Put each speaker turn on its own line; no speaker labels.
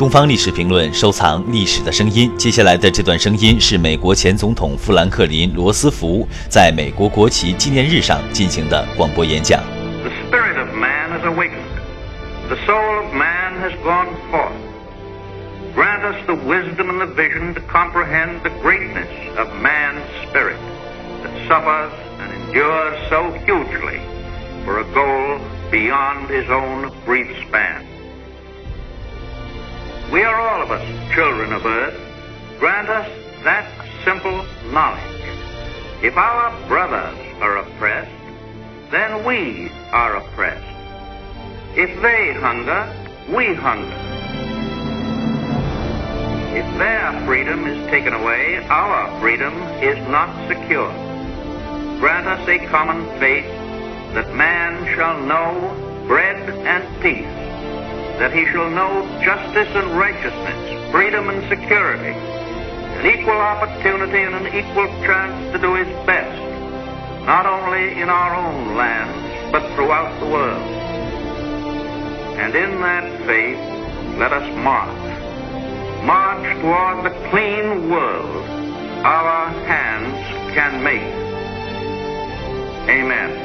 东方历史评论收藏历史的声音。接下来的这段声音是美国前总统富兰克林·罗斯福在美国国旗纪念日上进行的广播演讲。
The spirit of man has awakened. The soul of man has gone forth. Grant us the wisdom and the vision to comprehend the greatness of man's spirit that suffers and endures so hugely for a goal beyond his own brief span. We are all of us children of earth. Grant us that simple knowledge. If our brothers are oppressed, then we are oppressed. If they hunger, we hunger. If their freedom is taken away, our freedom is not secure. Grant us a common faith that man shall know bread and peace that he shall know justice and righteousness, freedom and security, an equal opportunity and an equal chance to do his best, not only in our own lands, but throughout the world. And in that faith, let us march. March toward the clean world our hands can make. Amen.